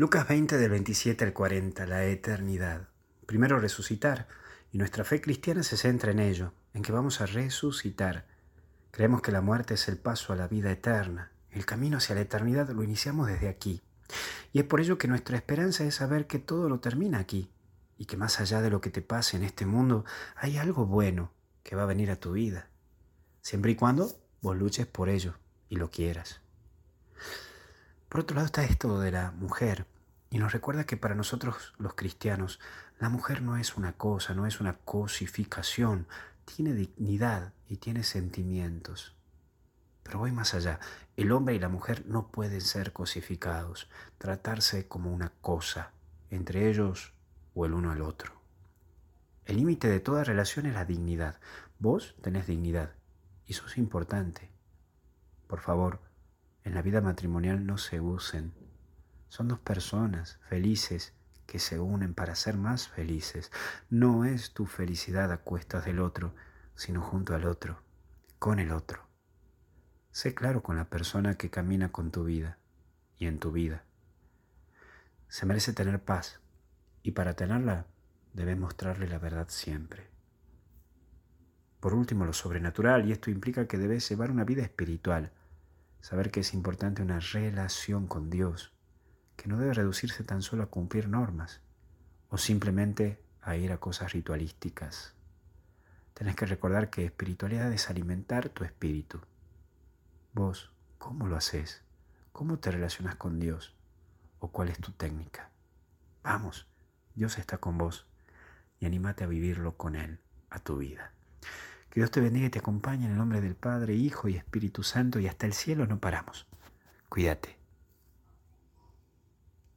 Lucas 20 del 27 al 40, la eternidad. Primero resucitar, y nuestra fe cristiana se centra en ello, en que vamos a resucitar. Creemos que la muerte es el paso a la vida eterna. El camino hacia la eternidad lo iniciamos desde aquí. Y es por ello que nuestra esperanza es saber que todo lo termina aquí, y que más allá de lo que te pase en este mundo, hay algo bueno que va a venir a tu vida, siempre y cuando vos luches por ello y lo quieras. Por otro lado está esto de la mujer, y nos recuerda que para nosotros los cristianos, la mujer no es una cosa, no es una cosificación, tiene dignidad y tiene sentimientos. Pero voy más allá, el hombre y la mujer no pueden ser cosificados, tratarse como una cosa, entre ellos o el uno al otro. El límite de toda relación es la dignidad. Vos tenés dignidad y sos importante. Por favor, en la vida matrimonial no se usen. Son dos personas felices que se unen para ser más felices. No es tu felicidad a cuestas del otro, sino junto al otro, con el otro. Sé claro con la persona que camina con tu vida y en tu vida. Se merece tener paz y para tenerla debes mostrarle la verdad siempre. Por último, lo sobrenatural, y esto implica que debes llevar una vida espiritual saber que es importante una relación con Dios, que no debe reducirse tan solo a cumplir normas o simplemente a ir a cosas ritualísticas. Tenés que recordar que espiritualidad es alimentar tu espíritu. Vos, ¿cómo lo haces? ¿Cómo te relacionas con Dios? ¿O cuál es tu técnica? Vamos, Dios está con vos y anímate a vivirlo con Él, a tu vida. Que Dios te bendiga y te acompañe en el nombre del Padre, Hijo y Espíritu Santo y hasta el cielo no paramos. Cuídate.